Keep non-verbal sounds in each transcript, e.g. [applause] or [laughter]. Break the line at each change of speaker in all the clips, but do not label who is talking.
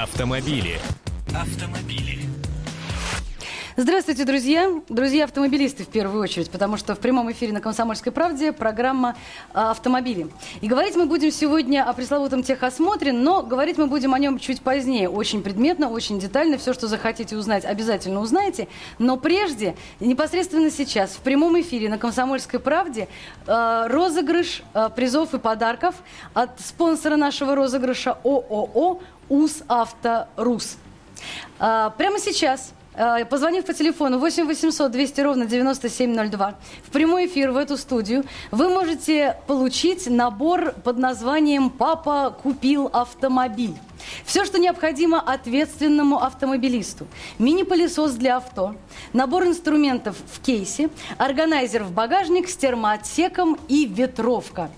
Автомобили. Автомобили.
Здравствуйте, друзья. Друзья автомобилисты в первую очередь, потому что в прямом эфире на «Комсомольской правде» программа а, «Автомобили». И говорить мы будем сегодня о пресловутом техосмотре, но говорить мы будем о нем чуть позднее. Очень предметно, очень детально. Все, что захотите узнать, обязательно узнаете. Но прежде, непосредственно сейчас, в прямом эфире на «Комсомольской правде» а, розыгрыш а, призов и подарков от спонсора нашего розыгрыша ООО «УЗ Авторус». Прямо сейчас Э, позвонив по телефону 8 800 200 ровно 9702 в прямой эфир в эту студию, вы можете получить набор под названием «Папа купил автомобиль». Все, что необходимо ответственному автомобилисту. Мини-пылесос для авто, набор инструментов в кейсе, органайзер в багажник с термоотсеком и ветровка.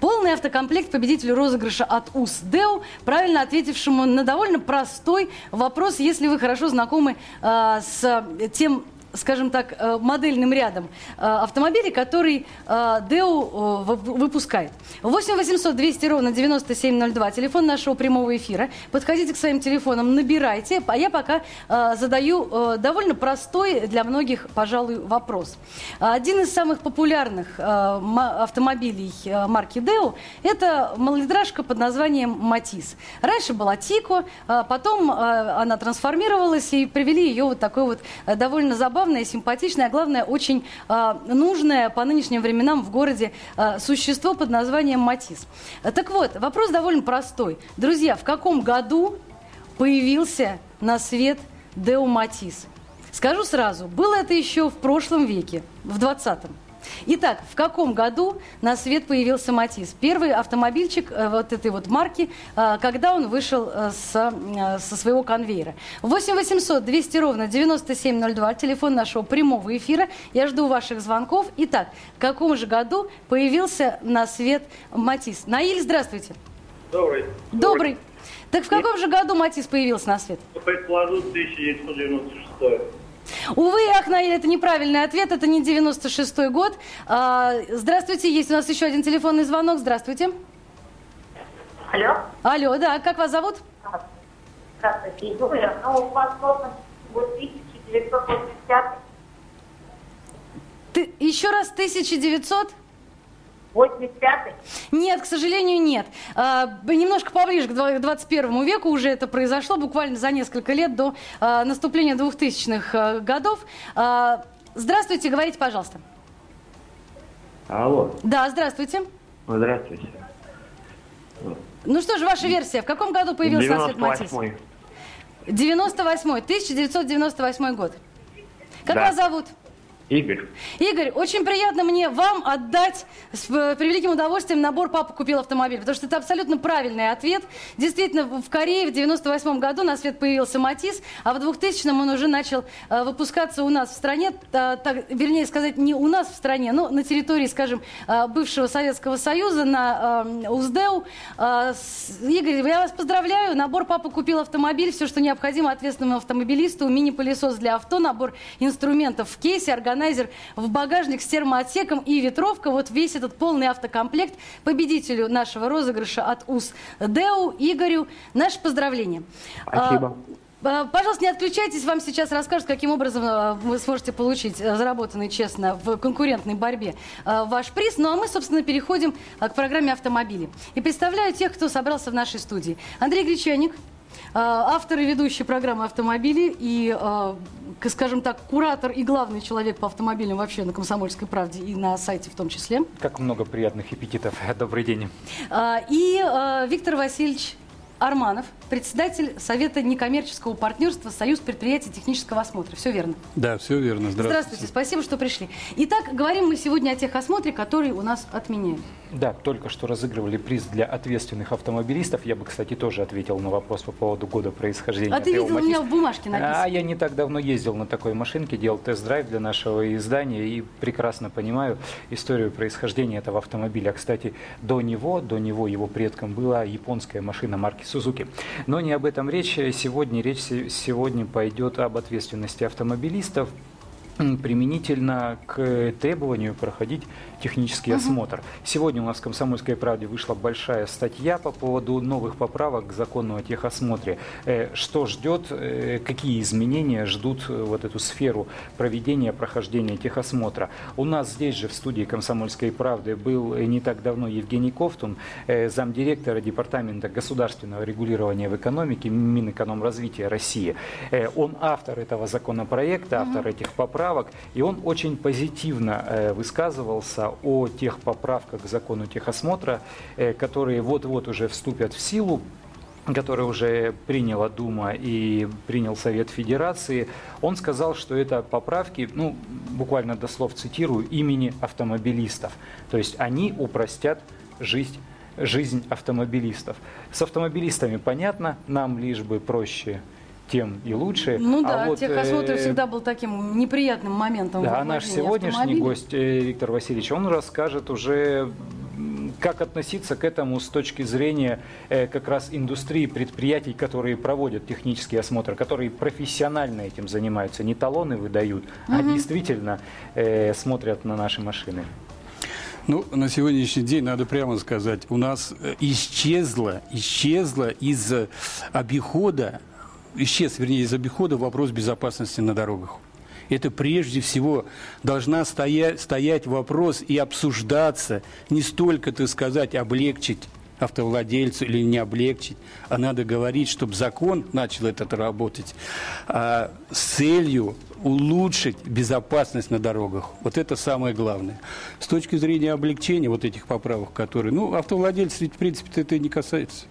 Полный автокомплект победителю розыгрыша от УСДЭУ, правильно ответившему на довольно простой вопрос, если вы хорошо знакомы э, с тем скажем так, э, модельным рядом э, автомобилей, который э, ДЭУ выпускает. 8 800 200 ровно 9702, телефон нашего прямого эфира. Подходите к своим телефонам, набирайте, а я пока задаю довольно простой для многих, пожалуй, вопрос. Один из самых популярных автомобилей марки ДЭУ – это малолитражка под названием «Матис». Раньше была Тико, потом она трансформировалась и привели ее вот такой вот довольно забавный забавное, симпатичное, а главное, очень э, нужное по нынешним временам в городе э, существо под названием Матис. Так вот, вопрос довольно простой. Друзья, в каком году появился на свет Део Матис? Скажу сразу, было это еще в прошлом веке, в 20-м. Итак, в каком году на свет появился Матис? Первый автомобильчик э, вот этой вот марки, э, когда он вышел э, с, со своего конвейера. 8 800 200 ровно 9702, телефон нашего прямого эфира. Я жду ваших звонков. Итак, в каком же году появился на свет Матис? Наиль, здравствуйте.
Добрый.
Добрый. Так в каком же году Матис появился на свет?
Предположу, 1996.
Увы, Ахнаиль, это неправильный ответ, это не 96-й год. А, здравствуйте, есть у нас еще один телефонный звонок. Здравствуйте.
Алло.
Алло, да, как вас зовут?
Здравствуйте, Юля. Ну, у вас год 1985.
Ты, еще раз 1900?
85
Нет, к сожалению, нет. А, немножко поближе к 21 веку уже это произошло, буквально за несколько лет до а, наступления 2000-х а, годов. А, здравствуйте, говорите, пожалуйста.
Алло.
Да, здравствуйте.
Здравствуйте.
Ну что же, ваша версия. В каком году появился на свет Матис? 98 1998 год. Как
Да.
вас зовут?
Игорь.
Игорь, очень приятно мне вам отдать с э, превеликим удовольствием набор «Папа купил автомобиль», потому что это абсолютно правильный ответ. Действительно, в Корее в 98 году на свет появился «Матис», а в 2000-м он уже начал э, выпускаться у нас в стране, та- так, вернее сказать, не у нас в стране, но на территории, скажем, э, бывшего Советского Союза, на УЗДЭУ. С- Игорь, я вас поздравляю, набор «Папа купил автомобиль», все, что необходимо ответственному автомобилисту, мини-пылесос для авто, набор инструментов в кейсе, органайзер в багажник с термоотсеком и ветровка. Вот весь этот полный автокомплект победителю нашего розыгрыша от УС ДЭУ Игорю. Наше поздравление.
Спасибо.
А, а, Пожалуйста, не отключайтесь, вам сейчас расскажут, каким образом а, вы сможете получить заработанный честно в конкурентной борьбе ваш приз. Ну а мы, собственно, переходим к программе «Автомобили». И представляю тех, кто собрался в нашей студии. Андрей Гречаник, автор и ведущий программы «Автомобили» и, к- скажем так, куратор и главный человек по автомобилям вообще на «Комсомольской правде» и на сайте в том числе.
Как много приятных эпитетов. [laughs] Добрый день.
А, И Виктор Васильевич Арманов, председатель Совета некоммерческого партнерства «Союз предприятий технического осмотра». Все верно?
Да, все верно. Здравствуйте.
Здравствуйте, спасибо, что пришли. Итак, говорим мы сегодня о техосмотре, который у нас отменяют.
Да, только что разыгрывали приз для ответственных автомобилистов. Я бы, кстати, тоже ответил на вопрос по поводу года происхождения.
А ты видел, у меня в бумажке написано.
А я не так давно ездил на такой машинке, делал тест-драйв для нашего издания и прекрасно понимаю историю происхождения этого автомобиля. Кстати, до него, до него его предком была японская машина марки Сузуки. Но не об этом речь. Сегодня речь се- сегодня пойдет об ответственности автомобилистов применительно к требованию проходить технический осмотр. Сегодня у нас в «Комсомольской правде» вышла большая статья по поводу новых поправок к закону о техосмотре. Э, Что ждет, э, какие изменения ждут э, вот эту сферу проведения, прохождения техосмотра. У нас здесь же в студии «Комсомольской правды» был не так давно Евгений Ковтун, э, замдиректора Департамента государственного регулирования в экономике Минэкономразвития России. Он автор этого законопроекта, автор этих поправок, и он очень позитивно э, высказывался о тех поправках к закону техосмотра, э, которые вот-вот уже вступят в силу который уже приняла Дума и принял Совет Федерации, он сказал, что это поправки, ну, буквально дослов цитирую, имени автомобилистов. То есть они упростят жизнь, жизнь автомобилистов. С автомобилистами понятно, нам лишь бы проще тем и лучше.
Ну
А
да,
вот,
техосмотр
э,
всегда был таким неприятным моментом.
да,
в
а наш сегодняшний
автомобиля.
гость э, Виктор Васильевич, он расскажет уже, как относиться к этому с точки зрения э, как раз индустрии предприятий, которые проводят технический осмотр, которые профессионально этим занимаются, не талоны выдают, а действительно э, смотрят на наши машины.
Ну, на сегодняшний день, надо прямо сказать, у нас э, исчезло, исчезло из э, обихода, исчез, вернее, из обихода вопрос безопасности на дорогах. Это прежде всего должна стоять, стоять вопрос и обсуждаться, не столько, так сказать, облегчить автовладельцу или не облегчить, а надо говорить, чтобы закон начал это работать а, с целью улучшить безопасность на дорогах. Вот это самое главное. С точки зрения облегчения вот этих поправок, которые... Ну, автовладельцы в принципе, это и не касается.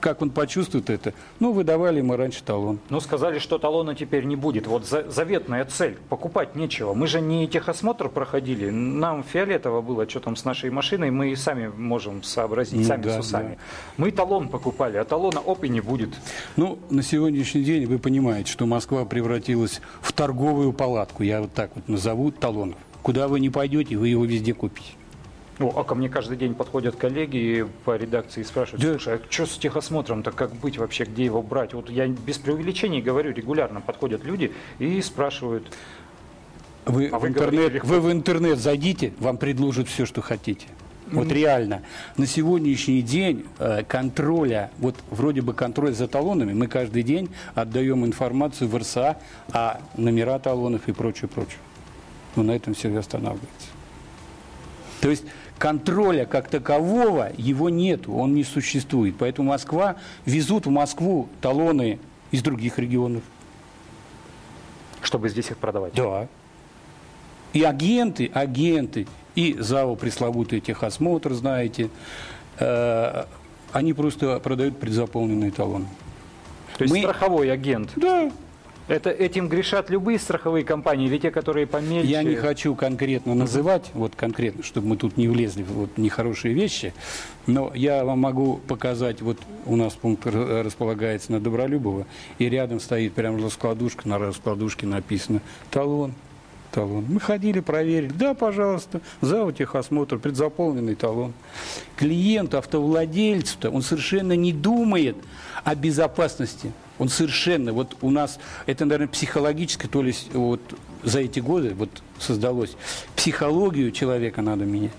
Как он почувствует это? Ну, выдавали ему раньше талон.
Ну, сказали, что талона теперь не будет. Вот за- заветная цель. Покупать нечего. Мы же не техосмотр проходили. Нам фиолетово было, что там с нашей машиной. Мы и сами можем сообразить,
Ну
сами
да,
с усами.
да.
Мы талон покупали, а талона оп и не будет.
Ну, на сегодняшний день вы понимаете, что Москва превратилась в торговую палатку, я вот так вот назову, талонов. Куда вы не пойдете, вы его везде купите.
Ну, а ко мне каждый день подходят коллеги по редакции и спрашивают,
Да.
слушай, а что с техосмотром-то, как быть вообще, где его брать? Вот я без преувеличений говорю, регулярно подходят люди и спрашивают,
Вы,
А
в
вы
интернет, вы в интернет зайдите, вам предложат все, что хотите. Вот реально. На сегодняшний день э, контроля, вот вроде бы контроль за талонами, мы каждый день отдаем информацию в РСА о номера талонов и прочее, прочее. Но на этом все и останавливается. То есть контроля как такового его нету, он не существует. Поэтому Москва, везут в Москву талоны из других регионов.
чтобы здесь их продавать.
Да. И агенты, агенты, и ЗАО пресловутый техосмотр, знаете, э, они просто продают предзаполненные талоны.
То есть
Мы-
страховой агент.
Да.
Это, этим грешат любые страховые компании или те, которые помельче?
Я не хочу конкретно называть, вот конкретно, чтобы мы тут не влезли в вот нехорошие вещи, но я вам могу показать, вот у нас пункт располагается на Добролюбово, и рядом стоит прям раскладушка, на раскладушке написано «Талон». Талон. Мы ходили, проверили. Да, пожалуйста, ЗАО техосмотр, предзаполненный талон. Клиент, автовладельцу-то, он совершенно не думает о безопасности. Он совершенно, вот у нас, это, наверное, психологическое, то ли вот за эти годы вот создалось. Психологию человека надо менять.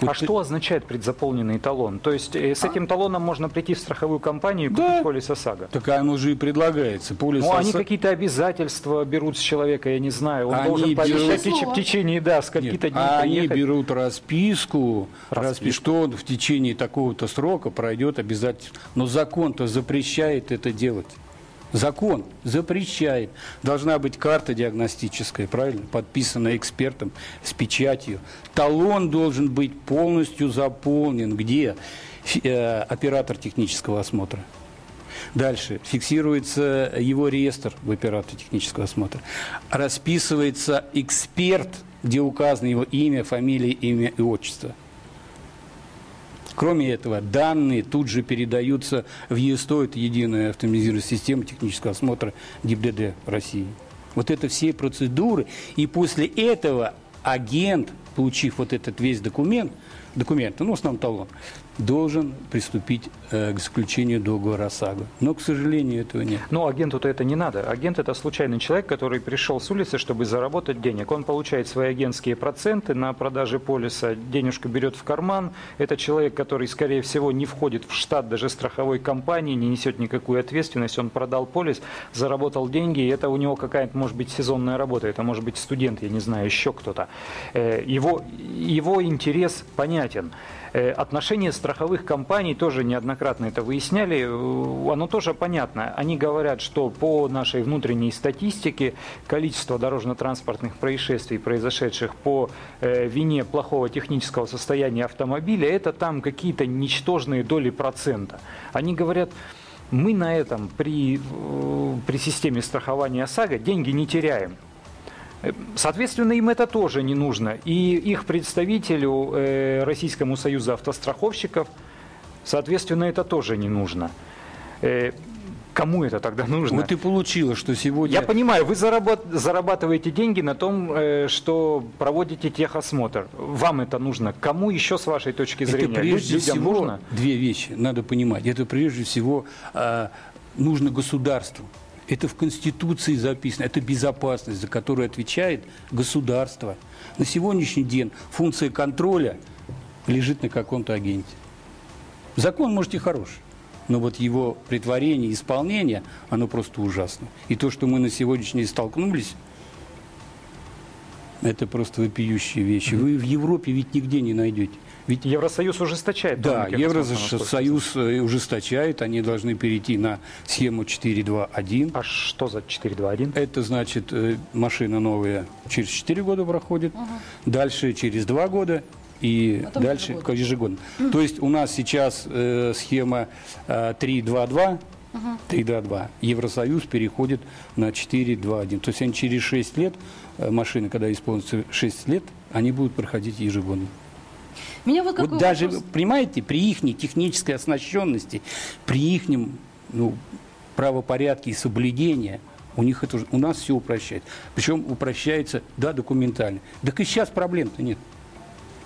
А
Вот
что означает предзаполненный талон? То есть э, с этим талоном можно прийти в страховую компанию и купить
Да.
полис ОСАГО?
Так оно же и предлагается. Полис
Ну, они
ОСА-
какие-то обязательства берут с человека, я не знаю. Он
Они
должен пообещать
берут-
в теч- в течение, да, скольки-то дней
а они
приехать.
берут расписку,
Расписку.
распи- что он в течение такого-то срока пройдет обязательно. Но закон-то запрещает это делать. Закон запрещает. Должна быть карта диагностическая, правильно, подписанная экспертом с печатью. Талон должен быть полностью заполнен. Где? Э, оператор технического осмотра. Дальше фиксируется его реестр в операторе технического осмотра. Расписывается эксперт, где указано его имя, фамилия, имя и отчество. Кроме этого, данные тут же передаются в ЕСТО, это единая автоматизированная система технического осмотра ГИБДД России. Вот это все процедуры. И после этого агент, получив вот этот весь документ, документ, ну, в основном талон, должен приступить э, к заключению договора ОСАГО. Но, к сожалению, этого нет.
Но агенту-то это не надо. Агент это случайный человек, который пришел с улицы, чтобы заработать денег. Он получает свои агентские проценты на продаже полиса, денежку берет в карман. Это человек, который, скорее всего, не входит в штат даже страховой компании, не несет никакую ответственность. Он продал полис, заработал деньги, и это у него какая-то, может быть, сезонная работа. Это может быть студент, я не знаю, еще кто-то. Э, Его, его интерес понятен. Э, Отношение страховых компаний тоже неоднократно это выясняли. Э, Оно тоже понятно. Они говорят, что по нашей внутренней статистике количество дорожно-транспортных происшествий, произошедших по э, вине плохого технического состояния автомобиля, это там какие-то ничтожные доли процента. Они говорят, мы на этом при, при системе страхования ОСАГО деньги не теряем. Соответственно, им это тоже не нужно. И их представителю э, Российскому союзу автостраховщиков, соответственно, это тоже не нужно. Э, кому это тогда нужно?
Вот и получилось, что сегодня...
Я понимаю, вы зарабат- зарабатываете деньги на том, э, что проводите техосмотр. Вам это нужно. Кому еще, с вашей точки зрения,
Это прежде
людям
всего
нужно?
две вещи, надо понимать. Это прежде всего а, нужно государству. Это в Конституции записано. Это безопасность, за которую отвечает государство. На сегодняшний день функция контроля лежит на каком-то агенте. Закон, может, и хороший, но вот его притворение, исполнение, оно просто ужасно. И то, что мы на сегодняшний день столкнулись, это просто вопиющие вещи. Вы в Европе ведь нигде не найдете. Ведь
Евросоюз ужесточает.
да, Евросоюз э, ужесточает, они должны перейти на схему 4.2.1.
А что за 421?
Это значит, э, машина новая через 4 года проходит, дальше через 2 года и
Потом
дальше
ежегодно.
ежегодно. То есть у нас сейчас э, схема э, 3.2.2, 3.2.2. Евросоюз переходит на 4.2.1. То есть они через 6 лет, э, машины, когда исполнится 6 лет, они будут проходить ежегодно.
Меня вот
Вот даже,
вопрос-
понимаете, при их технической оснащенности, при их ну, правопорядке и соблюдении, у них это уже- у нас все упрощается. Причем упрощается, да, документально. Так и сейчас проблем-то нет.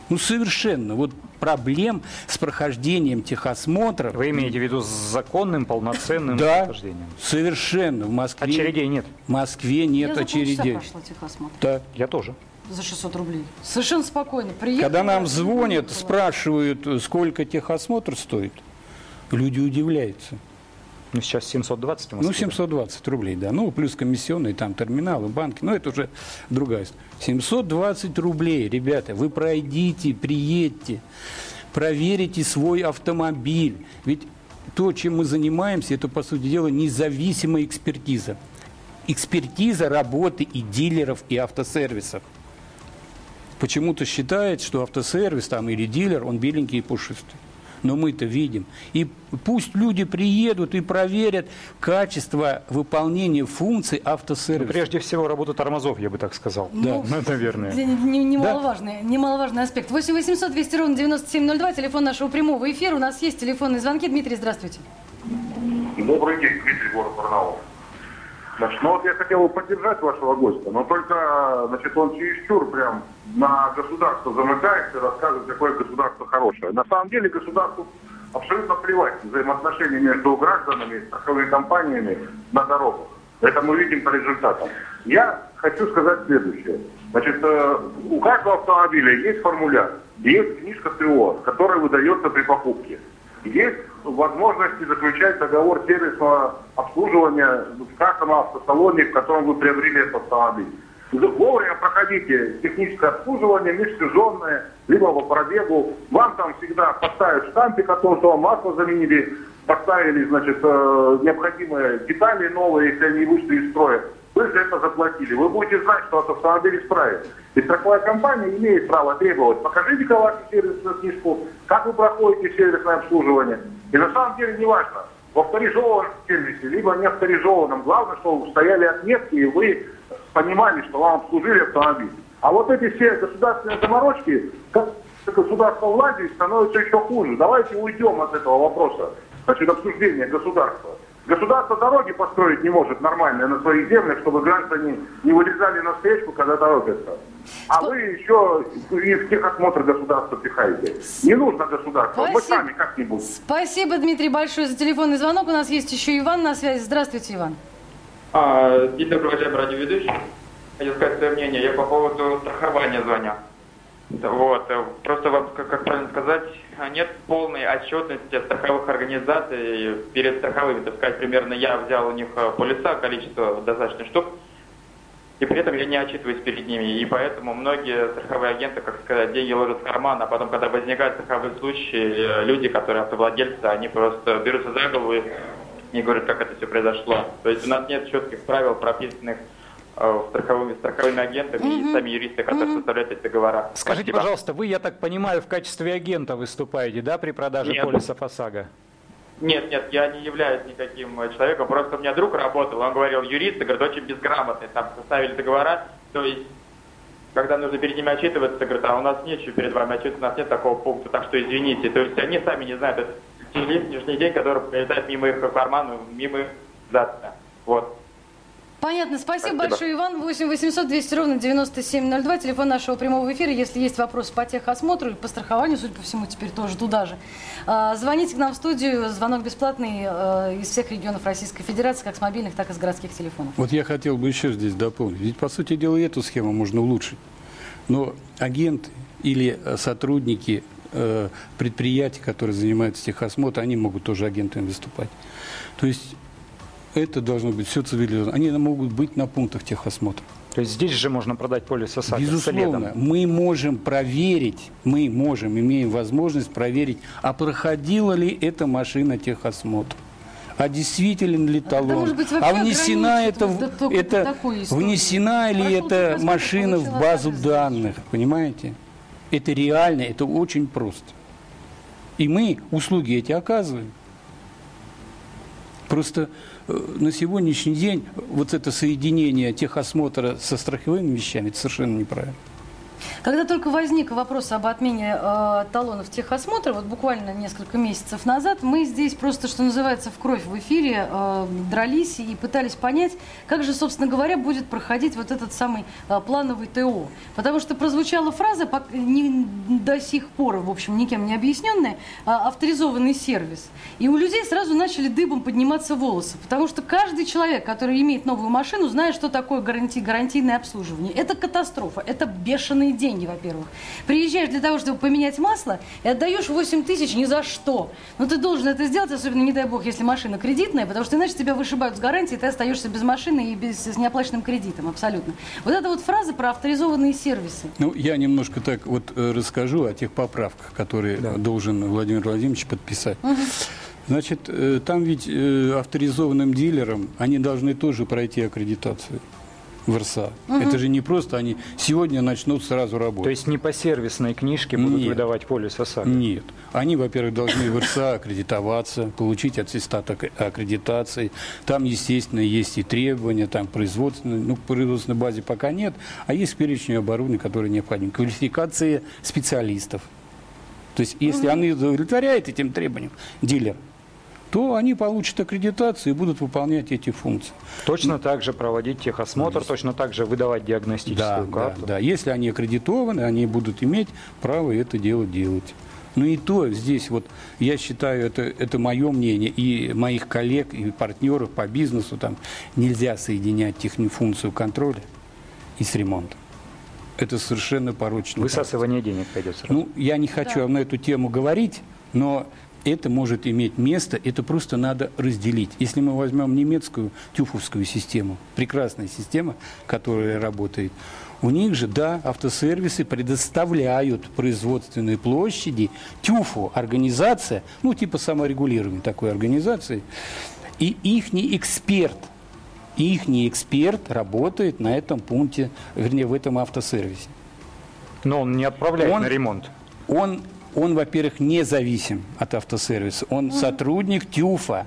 Ну, совершенно. Вот проблем с прохождением техосмотра...
Вы имеете в виду с законным, полноценным
Да,
прохождением?
совершенно. В Москве...
Очередей нет.
В Москве
Я
нет
полчаса
очередей.
техосмотр
Да.
Я тоже.
За 600 рублей. Совершенно спокойно. Приехала,
Когда нам звонят, спрашивают, сколько техосмотр стоит, люди удивляются.
Ну, сейчас 720 в
Ну,
Москве.
720 рублей, да. Ну, плюс комиссионные, там, терминалы, банки. Ну, это уже другая история. 720 рублей, ребята, вы пройдите, приедьте, проверите свой автомобиль. Ведь то, чем мы занимаемся, это, по сути дела, независимая экспертиза. Экспертиза работы и дилеров, и автосервисов. Почему-то считает, что автосервис там или дилер, он беленький и пушистый. Но мы-то видим. И пусть люди приедут и проверят качество выполнения функций
Ну,
автосервиса.
прежде всего, работа тормозов, я бы так сказал.
Ну,
Ну, наверное.
Не- не- Немаловажный, немаловажный аспект. 8 800 200 ровно 9702, телефон нашего прямого эфира. У нас есть телефонные звонки. Дмитрий, здравствуйте.
Добрый день, Дмитрий, город Барнаул. Ну вот я хотел бы поддержать вашего гостя, но только, значит, он чересчур прям на государство замыкается и рассказывает, какое государство хорошее. На самом деле государству абсолютно плевать взаимоотношения между гражданами и страховыми компаниями на дорогах. Это мы видим по результатам. Я хочу сказать следующее. Значит, э, у каждого автомобиля есть формуляр, есть книжка ТО, которая выдается при покупке. Есть возможности заключать договор сервисного обслуживания в каждом автосалоне, в котором вы приобрели этот автомобиль. Вовремя проходите техническое обслуживание, межсезонное, либо по пробегу. Вам там всегда поставят штампик о том, что вам масло заменили, поставили, значит, э, необходимые детали новые, если они вышли из строя. Вы за это заплатили. Вы будете знать, что этот автомобиль исправит. И страховая компания имеет право требовать. Покажите-ка вашу сервисную книжку, как вы проходите сервисное обслуживание. И на самом деле не важно, в авторизованном сервисе, либо не авторизованном. Главное, что стояли отметки, и вы понимали, что вам обслужили автомобиль. А вот эти все государственные заморочки, как государство владеет, становится еще хуже. Давайте уйдем от этого вопроса, значит, обсуждения государства. Государство дороги построить не может нормально на своих землях, чтобы граждане не вылезали на встречку, когда торопятся. А вы еще и в техосмотр государства пихаете. Не нужно государство, мы
Спасибо.
сами как-нибудь.
Спасибо, Дмитрий, большое за телефонный звонок. У нас есть еще Иван на связи. Здравствуйте, Иван.
А, День добрый, уважаемый радиоведущий. Хотел сказать свое мнение. Я по поводу страхования звоню. Вот. э, Просто вам, как, как правильно сказать, нет полной отчетности страховых организаций перед страховыми. Так сказать, примерно я взял у них э, полиса, количество достаточно штук, и при этом я не отчитываюсь перед ними. И поэтому многие страховые агенты, как сказать, деньги ложат в карман, а потом, когда возникают страховые случаи, э, люди, которые автовладельцы, они просто берутся за голову и говорят, как это все произошло. То есть у нас нет четких правил, прописанных страховыми, страховыми агентами и сами юристы, которые составляют эти договора.
Скажите,
Спасибо.
пожалуйста, вы, я так понимаю, в качестве агента выступаете, да, при продаже
Нет.
полисов ОСАГО?
Нет, нет, я не являюсь никаким э, человеком, просто у меня друг работал, он говорил, юристы, говорит, очень безграмотные, там составили договора, то есть, когда нужно перед ними отчитываться, говорит, а у нас нечего перед вами отчитываться, у нас нет такого пункта, так что извините, то есть они сами не знают, это сегодняшний день, который пролетает мимо их кармана, мимо их завтра. Вот.
Понятно. Спасибо,
Спасибо.
большое, Иван. 8 800 200 ровно 9702. Телефон нашего прямого эфира. Если есть вопросы по техосмотру или по страхованию, судя по всему, теперь тоже туда же. А, Звоните к нам в студию. Звонок бесплатный э, из всех регионов Российской Федерации, как с мобильных, так и с городских телефонов.
Вот я хотел бы еще здесь дополнить. Ведь, по сути дела, и эту схему можно улучшить. Но агенты или э, сотрудники э, предприятий, которые занимаются техосмотром, они могут тоже агентами выступать. То есть это должно быть все цивилизованно. Они могут быть на пунктах техосмотра.
То есть здесь же можно продать полис ОСАГО
Безусловно,
следом.
мы можем проверить, мы можем, имеем возможность проверить, а проходила ли эта машина техосмотр. А действителен ли
тогда,
талон?
быть,
а внесена это, это
истории.
внесена ли
Прошел
эта машина в базу данных, понимаете? Это реально, это очень просто. И мы услуги эти оказываем. Просто на сегодняшний день вот это соединение техосмотра со страховыми вещами, это совершенно неправильно.
Когда только возник вопрос об отмене э, талонов техосмотра, вот буквально несколько месяцев назад, мы здесь просто, что называется, в кровь в эфире э, дрались и пытались понять, как же, собственно говоря, будет проходить вот этот самый э, плановый ТО. Потому что прозвучала фраза, не, до сих пор, в общем, никем не объясненная, э, авторизованный сервис. И у людей сразу начали дыбом подниматься волосы, потому что каждый человек, который имеет новую машину, знает, что такое гаранти, гарантийное обслуживание. Это катастрофа, это бешеные деньги, во-первых. Приезжаешь для того, чтобы поменять масло, и отдаешь 8 тысяч ни за что. Но ты должен это сделать, особенно, не дай бог, если машина кредитная, потому что иначе тебя вышибают с гарантии, и ты остаешься без машины и без, с неоплаченным кредитом, абсолютно. Вот эта вот фраза про авторизованные сервисы.
Ну, я немножко так вот э, расскажу о тех поправках, которые должен Владимир Владимирович подписать. Значит, э, там ведь э, авторизованным дилерам они должны тоже пройти аккредитацию в РСА. Это же не просто они сегодня начнут сразу работать.
То есть не по сервисной книжке будут
Нет.
выдавать полис ОСАГО?
Нет. Они, во-первых, должны в РСА аккредитоваться, получить аттестат ак- аккредитации. Там, естественно, есть и требования, там производственные, ну, производственной базе пока нет, а есть перечень оборудования, которое необходимо. Квалификация специалистов. То есть, если они удовлетворяют этим требованиям, дилер, то они получат аккредитацию и будут выполнять эти функции.
Точно так же проводить техосмотр, точно так же выдавать
Да,
диагностическую
да,
карту.
да. Если они аккредитованы, они будут иметь право это дело делать. Ну и то здесь вот, я считаю, это, это мое мнение, и моих коллег, и партнеров по бизнесу, там нельзя соединять техни функцию контроля и с ремонтом. Это совершенно порочно.
Высасывание денег пойдет сразу.
Ну, я не хочу на эту тему говорить, но это может иметь место, это просто надо разделить. Если мы возьмем немецкую тюфовскую систему, прекрасная система, которая работает, у них же, да, автосервисы предоставляют производственные площади, тюфу, организация, ну, типа саморегулирования такой организации, и ихний эксперт, ихний эксперт работает на этом пункте, вернее, в этом автосервисе.
Но он не отправляет
Он-
на ремонт.
Он, он во-первых, независим от автосервиса. Он сотрудник ТЮФа,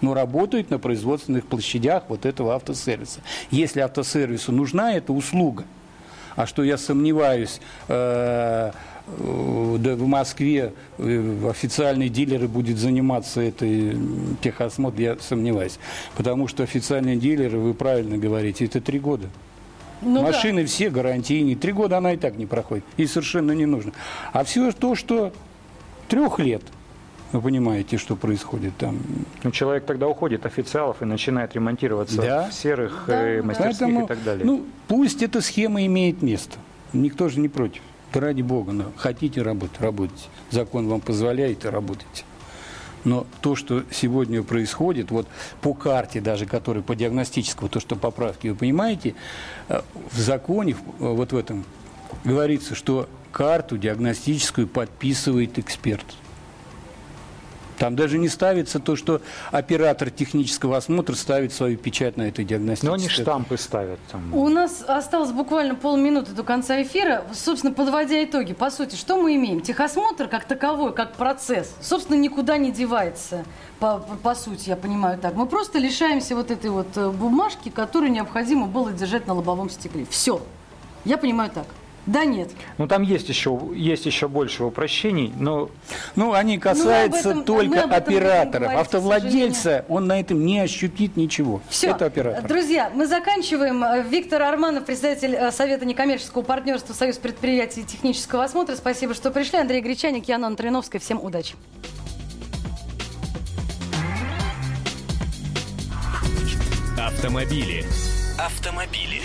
но работает на производственных площадях вот этого автосервиса. Если автосервису нужна эта услуга, а что я сомневаюсь, э, э, да, в Москве э, официальные дилеры будут заниматься этой м, техосмотр, я сомневаюсь. Потому что официальные дилеры, вы правильно говорите, это три года.
Ну да.
Машины все гарантийные. Три года она и так не проходит. И совершенно не нужно. А все то, что трех лет, вы понимаете, что происходит там.
Ну, человек тогда уходит официалов и начинает ремонтироваться
Да.
в серых
Да,
э,
да.
мастерских
Поэтому,
и так далее.
ну, пусть эта схема имеет место. Никто же не против. Да ради бога, но хотите работать, работайте. Закон вам позволяет и работайте. Но то, что сегодня происходит, вот по карте даже, которая по диагностическому, то, что поправки, вы понимаете, э, в законе, в- вот в этом, говорится, что карту диагностическую подписывает эксперт. Там даже не ставится то, что оператор технического осмотра ставит свою печать на этой диагностической.
Но они штампы ставят там.
У нас осталось буквально полминуты до конца эфира. Собственно, подводя итоги, по сути, что мы имеем? Техосмотр как таковой, как процесс, собственно, никуда не девается. По, по- по сути, я понимаю так. Мы просто лишаемся вот этой вот э, бумажки, которую необходимо было держать на лобовом стекле. Все. Я понимаю так. Да, нет.
Ну, там есть еще, есть еще больше упрощений, но
Ну, они касаются
этом-
только операторов.
говорить,
Автовладельца, он на этом не ощутит ничего.
Все.
Это оператор.
Друзья, мы заканчиваем. Виктор Арманов, председатель э, Совета некоммерческого партнерства Союз предприятий технического осмотра. Спасибо, что пришли. Андрей Гречаник, Яна Антриновская. Всем удачи.
Автомобили. Автомобили.